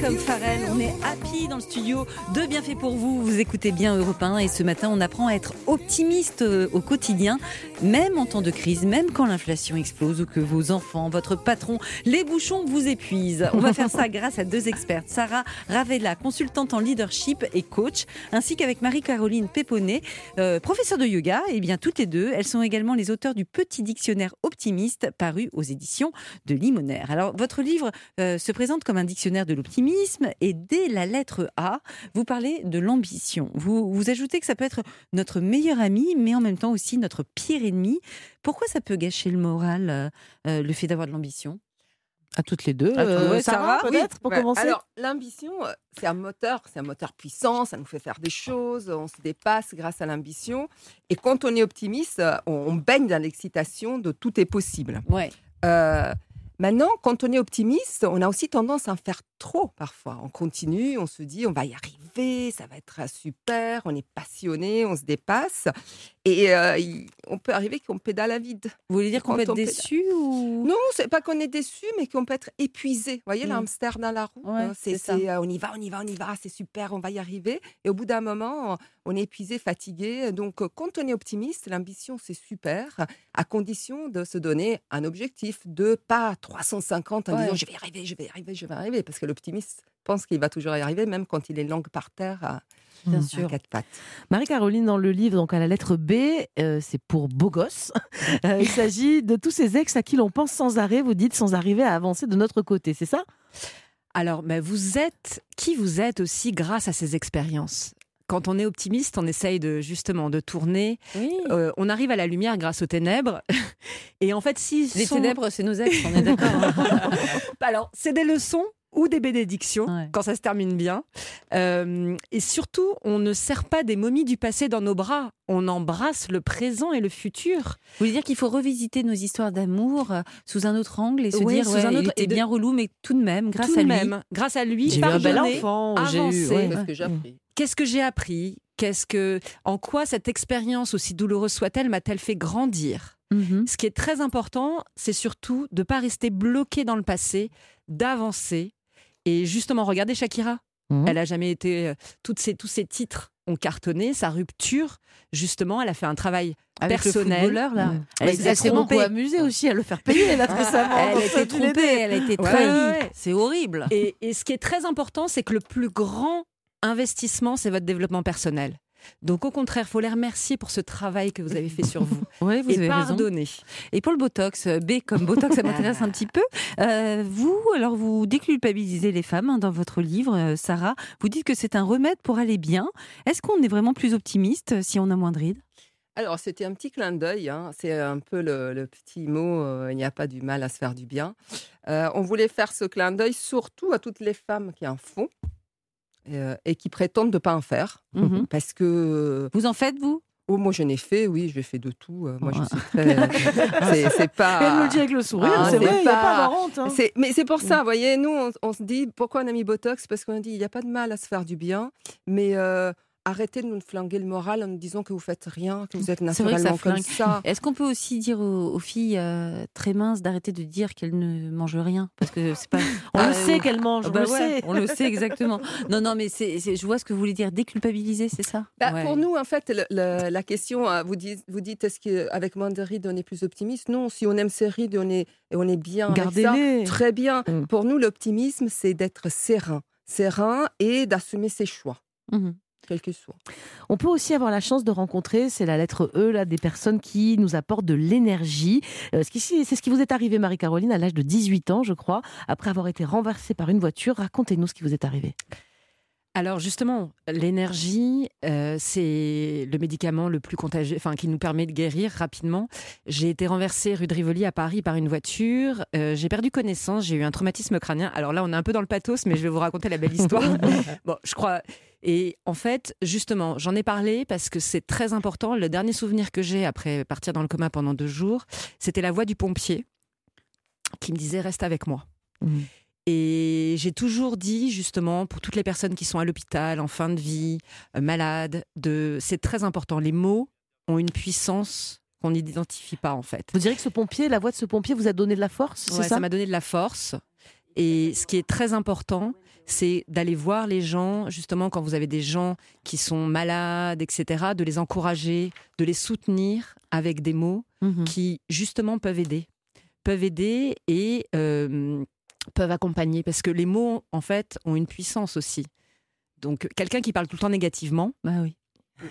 Comme Farel, on est happy dans le studio de Bienfait pour vous. Vous écoutez bien Europe 1 et ce matin, on apprend à être optimiste euh, au quotidien, même en temps de crise, même quand l'inflation explose ou que vos enfants, votre patron, les bouchons vous épuisent. On va faire ça grâce à deux expertes, Sarah Ravella, consultante en leadership et coach, ainsi qu'avec Marie-Caroline Péponnet, euh, professeure de yoga. Et bien, toutes les deux, elles sont également les auteurs du petit dictionnaire optimiste paru aux éditions de Limonaire. Alors, votre livre euh, se présente comme un dictionnaire de l'optimisme et dès la lettre A, vous parlez de l'ambition. Vous, vous ajoutez que ça peut être notre meilleur ami, mais en même temps aussi notre pire ennemi. Pourquoi ça peut gâcher le moral, euh, euh, le fait d'avoir de l'ambition? À toutes les deux. À toi, Euh, ouais, Sarah, Sarah, peut-être, pour Ouais, commencer? Alors, l'ambition, euh, c'est un moteur, c'est un moteur puissant, ça nous fait faire des choses, on se dépasse grâce à l'ambition. Et quand on est optimiste, on, on baigne dans l'excitation de tout est possible. Ouais. Euh, maintenant, quand on est optimiste, on a aussi tendance à en faire trop parfois. On continue, on se dit on va y arriver, ça va être super, on est passionné, on se dépasse. Et euh, on peut arriver qu'on pédale à vide. Vous voulez dire qu'on peut être déçu ou? Non, c'est pas qu'on est déçu, mais qu'on peut être épuisé. Vous voyez, Mm. l'hamster dans la roue, Ouais, c'est, c'est ça. c'est, euh, on y va, on y va, on y va, c'est super, on va y arriver. Et au bout d'un moment, on est épuisé, fatigué. Donc, euh, quand on est optimiste, l'ambition, c'est super, à condition de se donner un objectif, de pas 350 en Ouais. disant je vais y arriver, je vais y arriver, je vais y arriver. Parce que l'optimiste pense qu'il va toujours y arriver, même quand il est langue par terre à, Bien à sûr. quatre pattes. Marie-Caroline, dans le livre, donc à la lettre B, euh, c'est pour beau gosse. Euh, il s'agit de tous ces ex à qui l'on pense sans arrêt, vous dites, sans arriver à avancer de notre côté, c'est ça? Alors, mais vous êtes qui vous êtes aussi grâce à ces expériences? Quand on est optimiste, on essaye de justement de tourner. Oui. Euh, on arrive à la lumière grâce aux ténèbres. Et en fait, si Les sont- ténèbres, c'est nos ex, on est d'accord. hein. Alors, c'est des leçons ou des bénédictions Ouais. quand ça se termine bien. Euh, et surtout, on ne serre pas des momies du passé dans nos bras. On embrasse le présent et le futur. Vous voulez dire qu'il faut revisiter nos histoires d'amour euh, sous un autre angle et se Ouais, dire sous ouais, un il était et de- bien relou, mais tout de même, grâce Tout de à lui. même, grâce à lui, J'ai eu un bel enfant, j'ai eu. avancer. ouais. C'est ce que j'ai appris. Qu'est-ce que j'ai appris? Qu'est-ce que, en quoi cette expérience, aussi douloureuse soit-elle, m'a-t-elle fait grandir? Mhm. Ce qui est très important, c'est surtout de ne pas rester bloqué dans le passé, d'avancer. Et justement, regardez Shakira. Mhm. Elle a jamais été. euh, Toutes ces, tous ces titres ont cartonné. Sa rupture, justement, elle a fait un travail Avec le personnel. footballeur, là. Elle Elle s'est beaucoup amusée aussi à le faire payer, là, récemment. Elle a été trompée, elle a été trahie. ouais, ouais. C'est horrible. Et, et ce qui est très important, c'est que le plus grand investissement, c'est votre développement personnel. Donc, au contraire, il faut les remercier pour ce travail que vous avez fait sur vous. Ouais, vous et avez raison. pardonner. Et pour le Botox, euh, B comme Botox, ça m'intéresse un petit peu. Euh, vous, alors vous déculpabilisez les femmes hein, dans votre livre, euh, Sarah. Vous dites que c'est un remède pour aller bien. Est-ce qu'on est vraiment plus optimiste si on a moins de rides Alors, c'était un petit clin d'œil. hein. C'est un peu le, le petit mot euh, il n'y a pas du mal à se faire du bien. Euh, on voulait faire ce clin d'œil surtout à toutes les femmes qui en font euh, et qui prétendent de ne pas en faire. Mhm. Parce que, Vous en faites, vous? Oh, moi, je n'ai fait, oui, j'ai fait de tout. euh, moi, Ouais. je suis très. c'est- c'est pas. Elle me le dit avec le sourire, Ah, c'est vrai, il n'y a pas- pas avoir honte. hein. Mais c'est pour ça, vous voyez, nous, on, on se dit, pourquoi on a mis Botox? Parce qu'on a dit, il n'y a pas de mal à se faire du bien, mais euh, arrêtez de nous flinguer le moral en nous disant que vous faites rien, que vous êtes C'est vrai que ça naturellement comme ça. Est-ce qu'on peut aussi dire aux, aux filles euh, très minces d'arrêter de dire qu'elles ne mangent rien Parce que c'est pas. On Ah, le sait qu'elle mange, Ah on bah le ouais, sait. On le sait exactement. Non, non, mais c'est, c'est- je vois ce que vous voulez dire. Déculpabiliser, c'est ça Bah, Ouais. Pour nous, en fait, le- le- la question, euh, vous dites, vous dites est-ce qu'avec moins de rides, on est plus optimiste? Non, si on aime ces rides, on est, et on est bien avec ça. Gardez-les. Très bien. Mm. Pour nous, l'optimisme, c'est d'être serein. Serein et d'assumer ses choix, Mhm. Quels qu'ils soient. On peut aussi avoir la chance de rencontrer, c'est la lettre E, là, des personnes qui nous apportent de l'énergie. Euh, ce qui- c'est ce qui vous est arrivé, Marie-Caroline, à l'âge de 18 ans, je crois, après avoir été renversée par une voiture. Racontez-nous ce qui vous est arrivé. Alors justement, l'énergie, euh, c'est le médicament le plus contagieux, enfin qui nous permet de guérir rapidement. J'ai été renversée rue de Rivoli à Paris par une voiture. Euh, j'ai perdu connaissance, j'ai eu un traumatisme crânien. Alors là, on est un peu dans le pathos, mais je vais vous raconter la belle histoire. bon, je crois. Et en fait, justement, j'en ai parlé parce que c'est très important. Le dernier souvenir que j'ai après partir dans le coma pendant deux jours, c'était la voix du pompier qui me disait reste avec moi. Mhm. Et j'ai toujours dit, justement, pour toutes les personnes qui sont à l'hôpital, en fin de vie, euh, malades, de... c'est très important. Les mots ont une puissance qu'on n'identifie pas, en fait. Vous direz que ce pompier, la voix de ce pompier vous a donné de la force, Ouais, ça? ça m'a donné de la force. Et ce qui est très important, c'est d'aller voir les gens, justement, quand vous avez des gens qui sont malades, etc., de les encourager, de les soutenir avec des mots Mhm. qui, justement, peuvent aider. Peuvent aider et euh, peuvent accompagner. Parce que les mots, en fait, ont une puissance aussi. Donc, quelqu'un qui parle tout le temps négativement, Bah oui.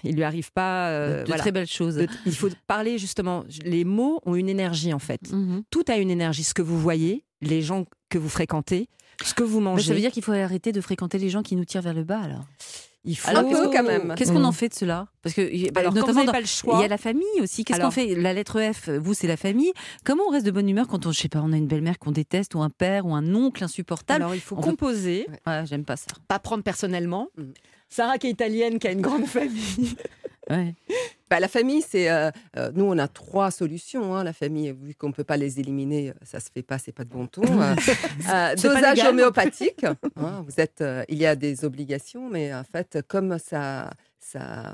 il lui arrive pas. euh, de voilà. très belles choses. De- il faut parler, justement. Les mots ont une énergie, en fait Mhm. tout a une énergie. Ce que vous voyez, les gens que vous fréquentez, ce que vous Bah, mangez. ça veut dire qu'il faut arrêter de fréquenter les gens qui nous tirent vers le bas alors. il faut. Alors, qu'est-ce qu'on- quand même. Qu'est-ce qu'on Mm. en fait de cela? Parce que bah, Alors, quand vous notamment n'avez dans- pas le il choix. y a la famille aussi. Qu'est-ce qu'on fait? La lettre F, vous c'est la famille. Comment on reste de bonne humeur quand on, je sais pas, on a une belle-mère qu'on déteste ou un père ou un oncle insupportable? Alors, il faut On veut- composer, Ouais, j'aime pas ça. pas prendre personnellement. Mm. Sarah, qui est italienne, qui a une grande famille. Ouais. Bah, la famille, c'est euh, euh, nous on a trois solutions. hein, la famille, vu qu'on peut pas les éliminer, euh, ça se fait pas, c'est pas de bon ton. Dosage homéopathique. hein, vous êtes, il y a des obligations, mais en fait, comme ça, ça,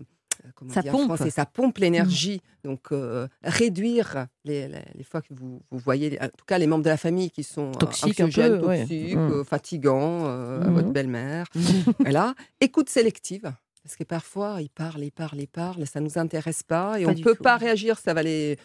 comment Ça dire pompe. français, ça pompe l'énergie. Donc euh, réduire les, les- les fois que vous, vous voyez, en tout cas les membres de la famille qui sont Toxiques un peu, toxiques, Mm. fatigants, euh, à votre belle-mère. Voilà. Écoute sélective. Parce que parfois, ils parlent, ils parlent, ils parlent, ça ne nous intéresse pas et Pas on ne peut tout. pas réagir, ça va les,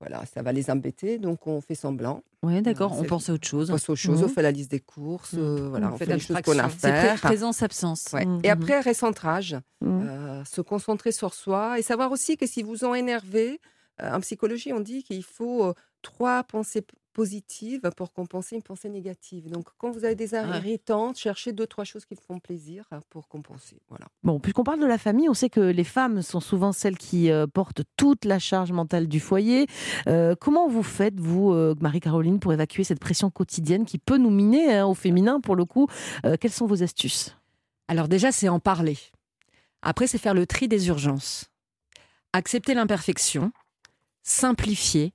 voilà, ça va les embêter, donc on fait semblant. Ouais, d'accord. Ouais, on pense à autre On chose. passe aux choses, Mhm. on fait la liste des courses, Mhm. euh, voilà, On on fait fait les choses qu'on a à d'abstraction. C'est pré- faire. présence-absence. Ouais. Mhm. Et après, recentrage, euh, se concentrer sur soi et savoir aussi que si vous en énervez, euh, en psychologie, on dit qu'il faut euh, trois pensées p- positives pour compenser une pensée négative. Donc, quand vous avez des irritantes, cherchez deux, trois choses qui vous font plaisir euh, pour compenser. Voilà. Bon, puisqu'on parle de la famille, on sait que les femmes sont souvent celles qui euh, portent toute la charge mentale du foyer. Euh, comment vous faites, vous, euh, Marie-Caroline, pour évacuer cette pression quotidienne qui peut nous miner hein, au féminin, pour le coup? Euh, Quelles sont vos astuces? Alors, déjà, c'est en parler. Après, c'est faire le tri des urgences. Accepter l'imperfection, simplifier,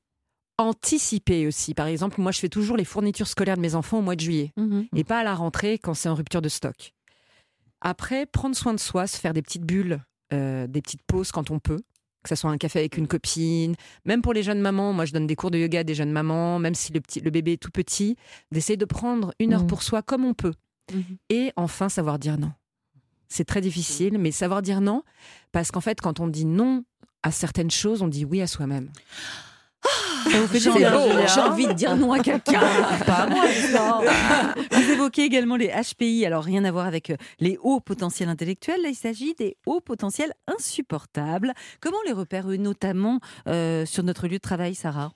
anticiper aussi. Par exemple, moi, je fais toujours les fournitures scolaires de mes enfants au mois de juillet. Mhm. et pas à la rentrée quand c'est en rupture de stock. Après, prendre soin de soi, se faire des petites bulles, euh, des petites pauses quand on peut, que ce soit un café avec une copine, même pour les jeunes mamans, moi je donne des cours de yoga à des jeunes mamans, même si le, petit, le bébé est tout petit, d'essayer de prendre une heure Mhm. pour soi comme on peut. Mhm. Et enfin, savoir dire non. C'est très difficile, mais savoir dire non, parce qu'en fait, quand on dit non à certaines choses, on dit oui à soi-même. Ça vous fait J'ai envie- de dire non à quelqu'un. Pas à moi. Vous évoquez également les HPI. Alors, rien à voir avec euh, les hauts potentiels intellectuels. Là, il s'agit des hauts potentiels insupportables. Comment les repère, eux, notamment euh, sur notre lieu de travail, Sarah?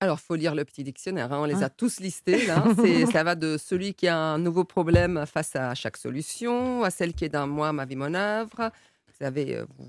Alors, faut lire le petit dictionnaire. hein, On les Hein a tous listés. Là. Ça va de celui qui a un nouveau problème face à chaque solution, à celle qui est d'un moi, ma vie, mon œuvre. Vous savez, euh, vous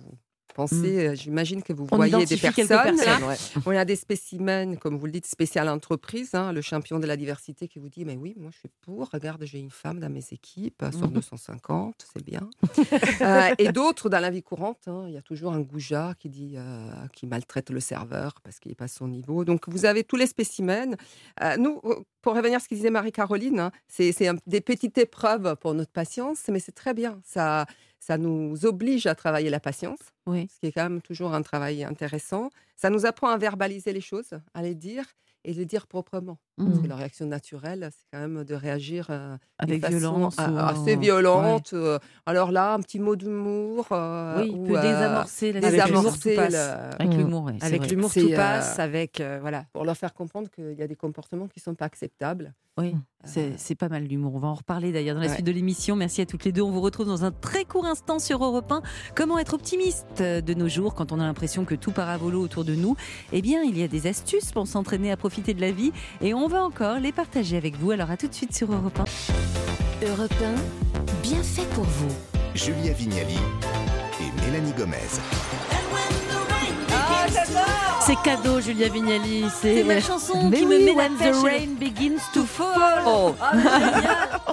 pensez, euh, j'imagine que vous On voyez des personnes. personnes, ouais. On a des spécimens, comme vous le dites, spécial entreprise, hein, le champion de la diversité qui vous dit Mais oui, moi je suis pour, regarde, j'ai une femme dans mes équipes, sur Mhm. 250, c'est bien. Euh, et d'autres dans la vie courante, hein, il y a toujours un goujat qui dit euh, qui maltraite le serveur parce qu'il n'est pas à son niveau. Donc vous avez tous les spécimens. Euh, nous, pour revenir à ce que disait Marie-Caroline, hein, c'est des petites épreuves pour notre patience, mais c'est très bien. Ça, ça nous oblige à travailler la patience Oui. ce qui est quand même toujours un travail intéressant. Ça nous apprend à verbaliser les choses, à les dire et les dire proprement. Parce que Mhm. la réaction naturelle, c'est quand même de réagir euh, Avec façon violence. ou assez en- violente. euh, alors là, un petit mot d'humour. euh, Oui, ou, peut euh, désamorcer la avec situation. l'humour, tout désamorcer passe. le- Avec l'humour, oui. c'est Avec l'humour, tout euh, passe. Avec euh, voilà. pour leur faire comprendre qu'il y a des comportements qui ne sont pas acceptables. Oui, Mm. c'est c'est pas mal l'humour. On va en reparler d'ailleurs dans la Ouais. suite de l'émission. Merci à toutes les deux. On vous retrouve dans un très court instant sur Europe 1. Comment être optimiste de nos jours quand on a l'impression que tout part à volo autour de nous? Eh bien, il y a des astuces pour s'entraîner à profiter de la vie et on va encore les partager avec vous. Alors à tout de suite sur Europe 1. Europe 1, bien fait pour vous. Julia Vignali et Mélanie Gomez. C'est cadeau, Julia Vignali. C'est ma chanson Mais qui oui, me met la When the rain begins to fall. Ah, génial.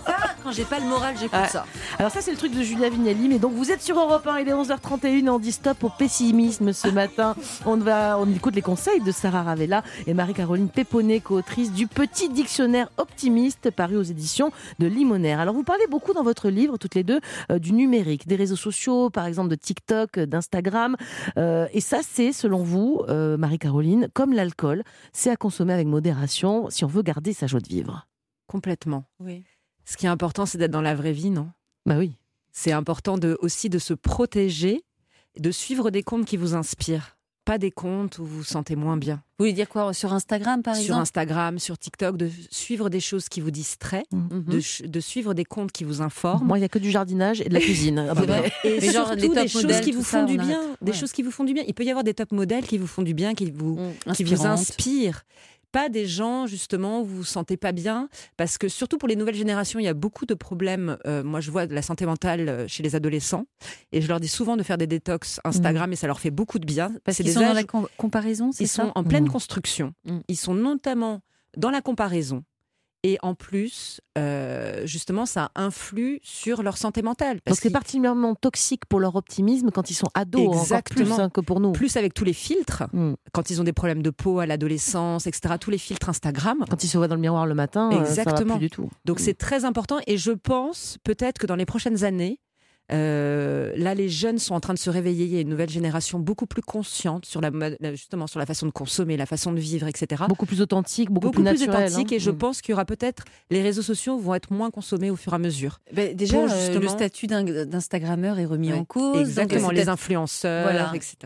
Ça, quand j'ai pas le moral, j'écoute Ouais. ça. Alors ça c'est le truc de Julia Vignali, mais donc vous êtes sur Europe 1, il est 11h31 et on dit stop au pessimisme ce matin. On va, on écoute les conseils de Sarah Ravella et Marie-Caroline Péponnet, co-autrice du Petit Dictionnaire Optimiste paru aux éditions de Limonaire. Alors vous parlez beaucoup dans votre livre, toutes les deux, euh, du numérique, des réseaux sociaux, par exemple de TikTok, euh, d'Instagram. Euh, et ça c'est, selon vous, euh, Marie-Caroline, comme l'alcool, c'est à consommer avec modération si on veut garder sa joie de vivre. Complètement. Oui. Ce qui est important, c'est d'être dans la vraie vie, non? Bah oui. C'est important de, aussi de se protéger, de suivre des comptes qui vous inspirent, pas des comptes où vous vous sentez moins bien. Vous voulez dire quoi Sur Instagram, par sur exemple? Instagram, sur TikTok, de suivre des choses qui vous distraient, Mhm. de, suivre des comptes qui vous informent. Moi, il n'y a que du jardinage et de la cuisine. Et Mais genre, surtout des choses qui vous font on du arrête. bien, des Ouais. choses qui vous font du bien. Il peut y avoir des top modèles qui vous font du bien, qui vous, Mm, qui vous inspirent. Pas des gens justement où vous vous sentez pas bien, parce que surtout pour les nouvelles générations, il y a beaucoup de problèmes. Euh, moi, je vois de la santé mentale euh, chez les adolescents, et je leur dis souvent de faire des détox Instagram, et ça leur fait beaucoup de bien. Parce C'est qu'ils dans la com- comparaison, c'est ils ça? sont en pleine Mm. construction. Mm. Ils sont notamment dans la comparaison. Et en plus, euh, justement, ça influe sur leur santé mentale. Donc Parce c'est qu'ils- particulièrement toxique pour leur optimisme quand ils sont ados, encore Exactement. plus hein, que pour nous. plus avec tous les filtres, Mm. quand ils ont des problèmes de peau à l'adolescence, etc., tous les filtres Instagram. Quand ils se voient dans le miroir le matin, euh, ça va Exactement. plus du tout. Donc Mm. c'est très important et je pense peut-être que dans les prochaines années, euh, là les jeunes sont en train de se réveiller, il y a une nouvelle génération beaucoup plus consciente sur la, mode- justement sur la façon de consommer, la façon de vivre, etc. Beaucoup plus authentique, beaucoup, Beaucoup plus naturel. authentique hein. et je Mm. pense qu'il y aura peut-être les réseaux sociaux vont être moins consommés au fur et à mesure. Ben, déjà, Pour, euh, le statut d'in- d'instagrammeur est remis Ouais. en cause. Exactement, euh, les influenceurs, Voilà. etc.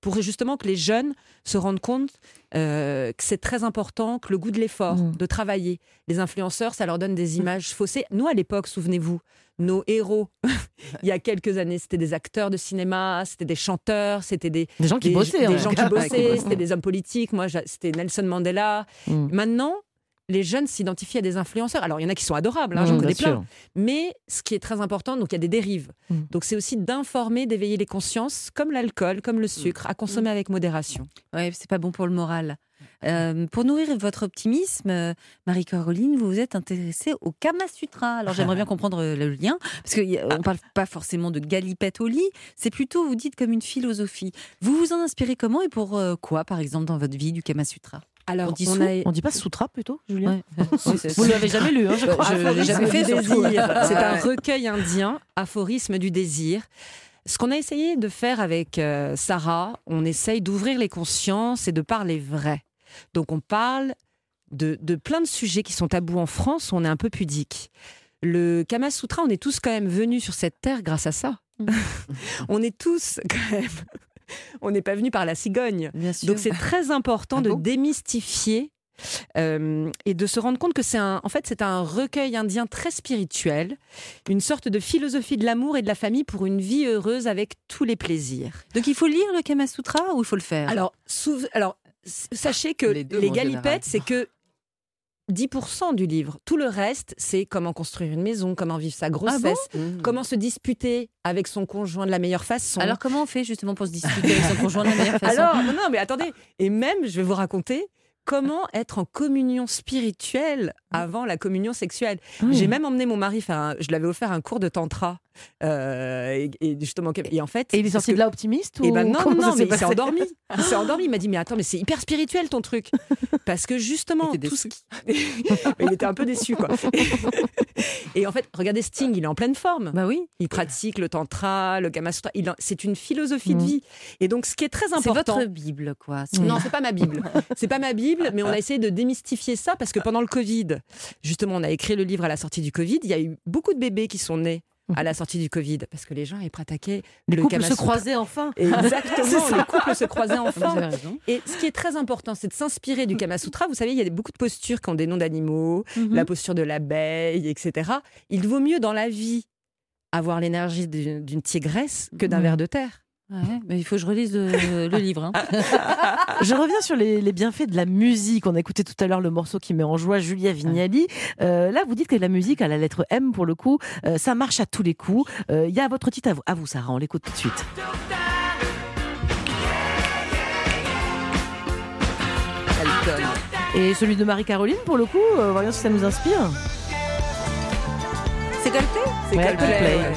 Pour justement que les jeunes se rendent compte euh, que c'est très important, que le goût de l'effort, Mm. de travailler. Les influenceurs, ça leur donne des images faussées. Nous, à l'époque, souvenez-vous, nos héros, il y a quelques années, c'était des acteurs de cinéma, c'était des chanteurs, c'était des, Des gens qui des, bossaient. des hein. gens qui bossaient, c'était des hommes politiques. Moi, c'était Nelson Mandela. Mm. Maintenant, les jeunes s'identifient à des influenceurs. Alors, il y en a qui sont adorables, hein, j'en connais sûr. plein. Mais ce qui est très important, donc il y a des dérives. Mm. Donc c'est aussi d'informer, d'éveiller les consciences, comme l'alcool, comme le sucre, à consommer avec modération. Ouais, c'est pas bon pour le moral. Euh, pour nourrir votre optimisme, Marie-Caroline, vous vous êtes intéressée au Kama Sutra. Alors j'aimerais bien comprendre euh, le lien, parce qu'on ne parle pas forcément de galipette au lit, c'est plutôt, vous dites, comme une philosophie. Vous vous en inspirez comment et pour euh, quoi, par exemple, dans votre vie du Kama Sutra? Alors On dit on sous a On dit pas Soutra plutôt, Julien Ouais. Vous ne l'avez jamais lu, hein, je crois. Je l'ai jamais fait. C'est un recueil indien, aphorisme du désir. Ce qu'on a essayé de faire avec euh, Sarah, on essaye d'ouvrir les consciences et de parler vrai. Donc on parle de, de plein de sujets qui sont tabous en France, où on est un peu pudique. Le Kama Sutra, on est tous quand même venus sur cette terre grâce à ça. on est tous quand même. On n'est pas venus par la cigogne. Bien sûr. Donc c'est très important Ah de bon démystifier euh, et de se rendre compte que c'est un, en fait, c'est un recueil indien très spirituel, une sorte de philosophie de l'amour et de la famille pour une vie heureuse avec tous les plaisirs. Donc il faut lire le Kama Sutra ou il faut le faire? Alors, sachez que Les les, galipettes, c'est que 10% du livre. Tout le reste, c'est comment construire une maison, comment vivre sa grossesse, Mmh. comment se disputer avec son conjoint de la meilleure façon. Alors comment on fait justement pour se disputer avec son conjoint de la meilleure façon? Alors, non, non, mais attendez. Et même, je vais vous raconter comment être en communion spirituelle avant la communion sexuelle. Ah oui. J'ai même emmené mon mari faire un, je l'avais offert un cours de tantra. Euh, et, et justement, et en fait. Et il est sorti que- de là optimiste ou Eh ben non, non, s'est mais il s'est endormi. Il s'est endormi. Il m'a dit, mais attends, mais c'est hyper spirituel ton truc. Parce que justement, Il était tout ce qui... Mais il était un peu déçu, quoi. Et en fait, regardez Sting, il est en pleine forme. Bah oui. Il pratique le tantra, le kama sutra. Il en- C'est une philosophie de Mhm. vie. Et donc, ce qui est très C'est important. votre Bible, quoi. C'est- Non, c'est pas ma Bible. C'est pas ma Bible, mais on a essayé de démystifier ça parce que pendant le Covid, justement, on a écrit le livre à la sortie du Covid. Il y a eu beaucoup de bébés qui sont nés à la sortie du Covid parce que les gens avaient pratiqué Les le couples Kama se croisaient enfin. Exactement, les couples se croisaient enfin. Et ce qui est très important, c'est de s'inspirer du Kama Sutra. Vous savez, il y a beaucoup de postures qui ont des noms d'animaux, Mhm. la posture de l'abeille, etc. Il vaut mieux dans la vie avoir l'énergie d'une tigresse que d'un Mhm. ver de terre. Ouais, mais il faut que je relise le, le livre. hein. Je reviens sur les, les bienfaits de la musique. On a écouté tout à l'heure le morceau qui met en joie Julia Vignali. Euh, là, vous dites que la musique à la lettre M, pour le coup, euh, ça marche à tous les coups. Euh, Il y a votre titre à vous, à vous, Sarah. On l'écoute tout de suite. Et celui de Marie-Caroline, pour le coup, euh, voyons si ça nous inspire. C'est Coldplay? C'est Ouais, Coldplay, Coldplay. ouais.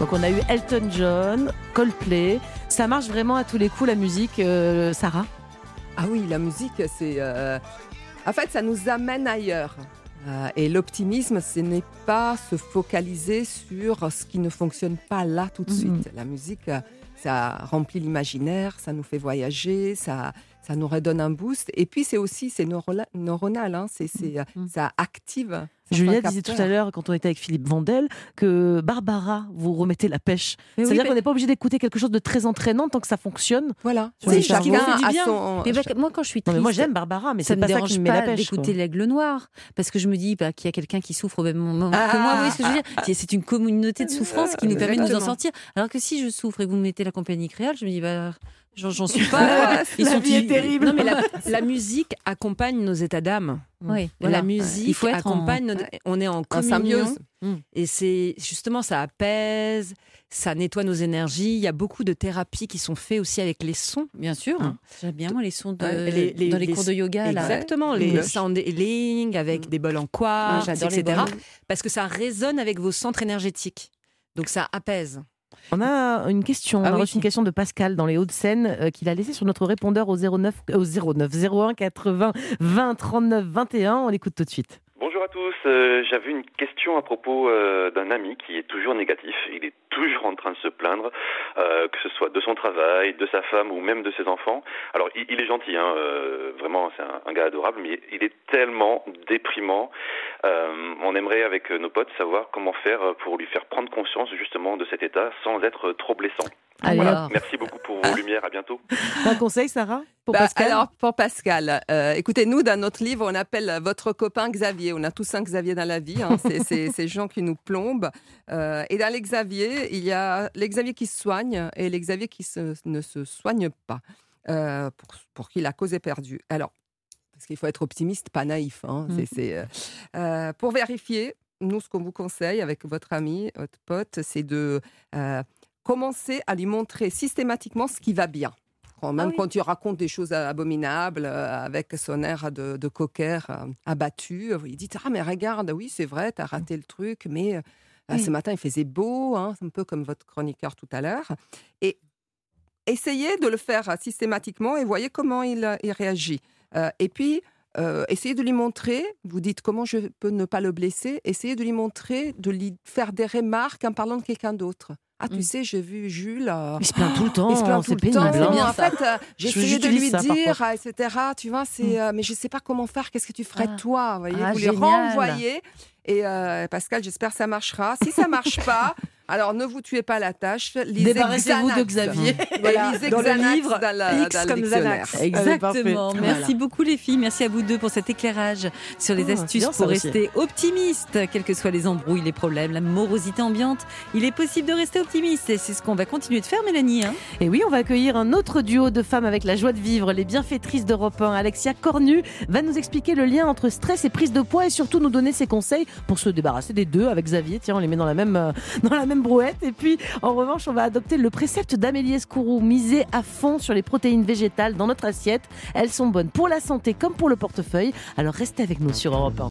Donc on a eu Elton John, Coldplay. Ça marche vraiment à tous les coups la musique, euh, Sarah? Ah oui, la musique, c'est. euh, En fait, ça nous amène ailleurs. Euh, et l'optimisme, ce n'est pas se focaliser sur ce qui ne fonctionne pas là tout de Mhm. suite. La musique, ça remplit l'imaginaire, ça nous fait voyager, ça, ça nous redonne un boost. Et puis, c'est aussi c'est neuronal, hein, c'est, c'est, Mhm. ça active. Julia disait tout à l'heure, quand on était avec Philippe Vandel, que Barbara, vous remettez la pêche. Oui, C'est-à-dire qu'on n'est pas obligé d'écouter quelque chose de très entraînant tant que ça fonctionne. Voilà, cerveau. chacun Ça fait du a bien. son. Mais bah, moi, quand je suis triste, moi j'aime Barbara, mais ça c'est me pas ça qui me met la pas d'écouter l'aigle noir parce que je me dis bah, qu'il y a quelqu'un qui souffre au même moment que Ah. moi. Vous voyez ce que je veux dire C'est une communauté de souffrance qui nous permet de nous en sortir. Alors que si je souffre et que vous me mettez la compagnie créole, je me dis bah j'en suis pas. Ils la sont vie est terrible. Non, mais la, la musique accompagne nos états d'âme. Oui, voilà. La musique Il faut être en- accompagne. nos- On est en symbiose. Mm. Et c'est justement, ça apaise, ça nettoie nos énergies. Il y a beaucoup de thérapies qui sont faites aussi avec les sons. Bien sûr. Hein. J'aime bien moi les sons de, Ouais, les- les- dans les, les- cours de yoga là. Exactement, les les cloches. sound healing avec Mm. des bols en Ah, quartz, les etc. Parce que ça résonne avec vos centres énergétiques. Donc ça apaise. On a une question, on Ah a oui. reçu une question de Pascal dans les Hauts-de-Seine euh, qu'il a laissée sur notre répondeur au 09, euh, au 09 01 80 20 39 21. On l'écoute tout de suite. À tous, Euh, j'avais une question à propos euh, d'un ami qui est toujours négatif. Il est toujours en train de se plaindre, euh, que ce soit de son travail, de sa femme ou même de ses enfants. Alors il, est gentil, hein, vraiment c'est un, un gars adorable, mais il est tellement déprimant. On aimerait avec nos potes savoir comment faire pour lui faire prendre conscience justement de cet état sans être trop blessant. Voilà, merci beaucoup pour vos lumières, à bientôt. un conseil, Sarah Pour Bah, Pascal? Alors, pour Pascal, euh, écoutez, nous, dans notre livre, on appelle votre copain Xavier. On a tous un Xavier dans la vie. hein. C'est- ces gens qui nous plombent. Euh, et dans les Xavier, il y a les Xavier qui se soignent et les Xavier qui se- ne se soignent pas, euh, pour, pour qui la cause est perdue. Alors, parce qu'il faut être optimiste, pas naïf. hein. Mm. C'est- c'est, euh, euh, pour vérifier, nous, ce qu'on vous conseille avec votre ami, votre pote, c'est de euh, commencer à lui montrer systématiquement ce qui va bien. Quand, même oui. quand tu racontes des choses abominables euh, avec son air de, de cocker euh, abattu, vous lui dites Ah, mais regarde, oui, c'est vrai, tu as raté le truc, mais euh, Oui. ce matin, il faisait beau, hein, un peu comme votre chroniqueur tout à l'heure. Et essayez de le faire euh, systématiquement et voyez comment il, euh, il réagit. Euh, et puis, euh, essayez de lui montrer, vous dites comment je peux ne pas le blesser, essayez de lui montrer, de lui faire des remarques en parlant de quelqu'un d'autre. Ah, tu Mm. sais, j'ai vu Jules. euh, Il se plaint tout le temps, il se plaint tout le temps. pénible. hein. en fait, euh, j'ai essayé de lui ça, dire, etc. Tu vois, c'est, euh, mais je sais pas comment faire. Qu'est-ce que tu ferais Ah. toi Vous voyez, Ah, vous génial. renvoyez. Et Pascal, j'espère que ça marchera. Si ça marche pas, alors ne vous tuez pas la tâche. Lisez Débarrassez-vous de. Xavier. Et Voilà, lisez dans le Xanax livre, dans la- X dans le comme. Xanax. Exactement. parfait. Merci beaucoup les filles. Merci à vous deux pour cet éclairage sur les Ah, c'est astuces bien, pour aussi. rester optimiste, quels que soient les embrouilles, les problèmes, la morosité ambiante. Il est possible de rester optimiste et c'est ce qu'on va continuer de faire, Mélanie. hein. Et oui, on va accueillir un autre duo de femmes avec la joie de vivre, les bienfaitrices d'Europe 1. Alexia Cornu va nous expliquer le lien entre stress et prise de poids et surtout nous donner ses conseils pour se débarrasser des deux avec Xavier. Tiens, on les met dans la même, euh, dans la même brouette. Et puis, en revanche, on va adopter le précepte d'Amélie Escourou, miser à fond sur les protéines végétales dans notre assiette. Elles sont bonnes pour la santé comme pour le portefeuille. Alors restez avec nous sur Europe 1.